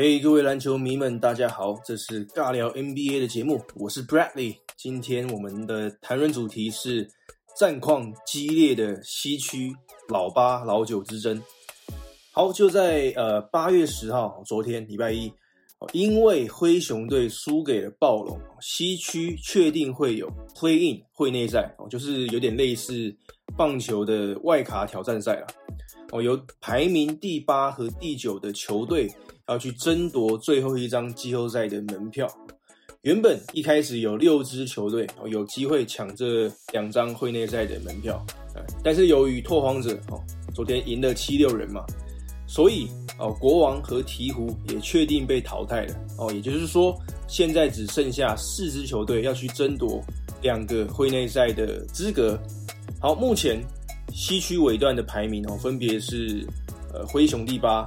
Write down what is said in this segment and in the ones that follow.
嘿，各位篮球迷们，大家好，这是尬聊 NBA 的节目，我是 Bradley。今天我们的谈论主题是战况激烈的西区老八老九之争。好，就在呃八月十号，昨天礼拜一，因为灰熊队输给了暴龙，西区确定会有 Play In 会内赛，就是有点类似棒球的外卡挑战赛了。哦，由排名第八和第九的球队。要去争夺最后一张季后赛的门票。原本一开始有六支球队哦有机会抢这两张会内赛的门票，但是由于拓荒者哦昨天赢了七六人嘛，所以哦国王和鹈鹕也确定被淘汰了哦，也就是说现在只剩下四支球队要去争夺两个会内赛的资格。好，目前西区尾段的排名哦分别是呃灰熊第八。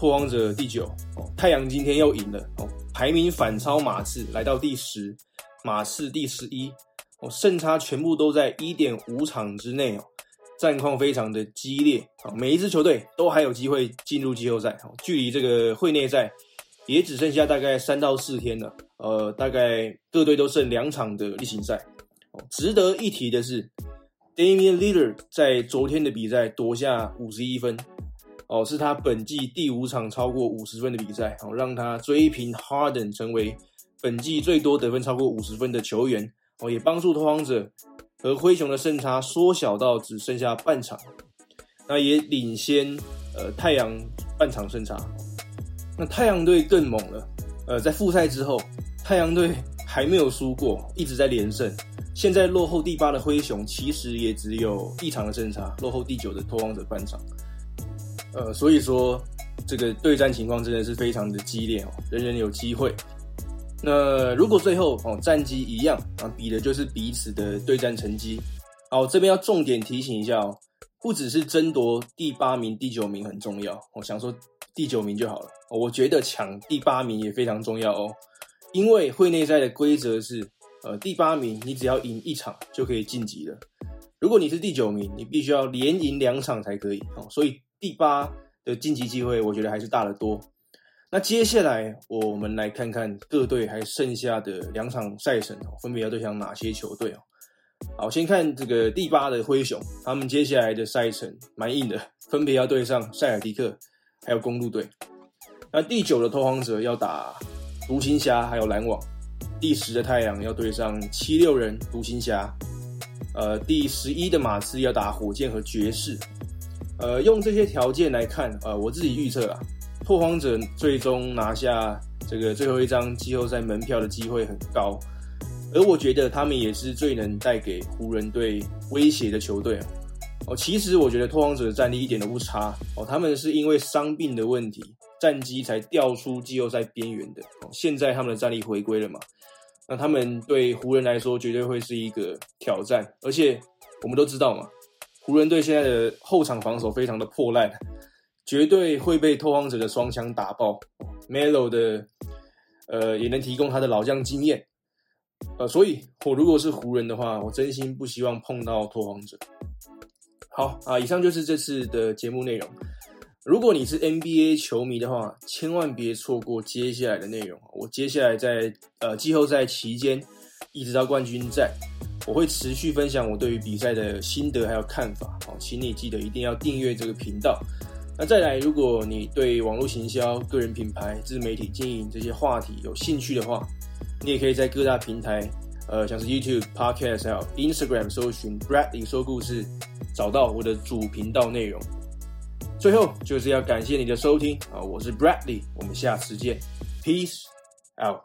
拓荒者第九，哦，太阳今天又赢了，哦，排名反超马刺，来到第十，马刺第十一，哦，胜差全部都在一点五场之内哦，战况非常的激烈，啊，每一支球队都还有机会进入季后赛，哦，距离这个会内赛也只剩下大概三到四天了，呃，大概各队都剩两场的例行赛，哦，值得一提的是，Damian Lillard 在昨天的比赛夺下五十一分。哦，是他本季第五场超过五十分的比赛，哦，让他追平 Harden 成为本季最多得分超过五十分的球员，哦，也帮助拓荒者和灰熊的胜差缩小到只剩下半场，那也领先呃太阳半场胜差。那太阳队更猛了，呃，在复赛之后，太阳队还没有输过，一直在连胜。现在落后第八的灰熊其实也只有一场的胜差，落后第九的拓荒者半场。呃，所以说这个对战情况真的是非常的激烈哦，人人有机会。那如果最后哦战绩一样啊，比的就是彼此的对战成绩。好，这边要重点提醒一下哦，不只是争夺第八名、第九名很重要，我想说第九名就好了。我觉得抢第八名也非常重要哦，因为会内赛的规则是，呃，第八名你只要赢一场就可以晋级了。如果你是第九名，你必须要连赢两场才可以哦，所以。第八的晋级机会，我觉得还是大得多。那接下来我们来看看各队还剩下的两场赛程哦，分别要对上哪些球队哦？好，先看这个第八的灰熊，他们接下来的赛程蛮硬的，分别要对上塞尔迪克还有公路队。那第九的拓荒者要打独行侠还有篮网，第十的太阳要对上七六人、独行侠，呃，第十一的马刺要打火箭和爵士。呃，用这些条件来看，呃，我自己预测啊，拓荒者最终拿下这个最后一张季后赛门票的机会很高，而我觉得他们也是最能带给湖人队威胁的球队哦。其实我觉得拓荒者的战力一点都不差哦，他们是因为伤病的问题，战机才掉出季后赛边缘的。现在他们的战力回归了嘛？那他们对湖人来说绝对会是一个挑战，而且我们都知道嘛。湖人队现在的后场防守非常的破烂，绝对会被拓荒者的双枪打爆。Melo 的呃也能提供他的老将经验，呃，所以我如果是湖人的话，我真心不希望碰到拓荒者。好啊，以上就是这次的节目内容。如果你是 NBA 球迷的话，千万别错过接下来的内容。我接下来在呃季后赛期间，一直到冠军战。我会持续分享我对于比赛的心得还有看法，好，请你记得一定要订阅这个频道。那再来，如果你对网络行销、个人品牌、自媒体经营这些话题有兴趣的话，你也可以在各大平台，呃，像是 YouTube、Podcast 还有 Instagram 搜寻 Bradley 说故事，找到我的主频道内容。最后就是要感谢你的收听啊，我是 Bradley，我们下次见，Peace out。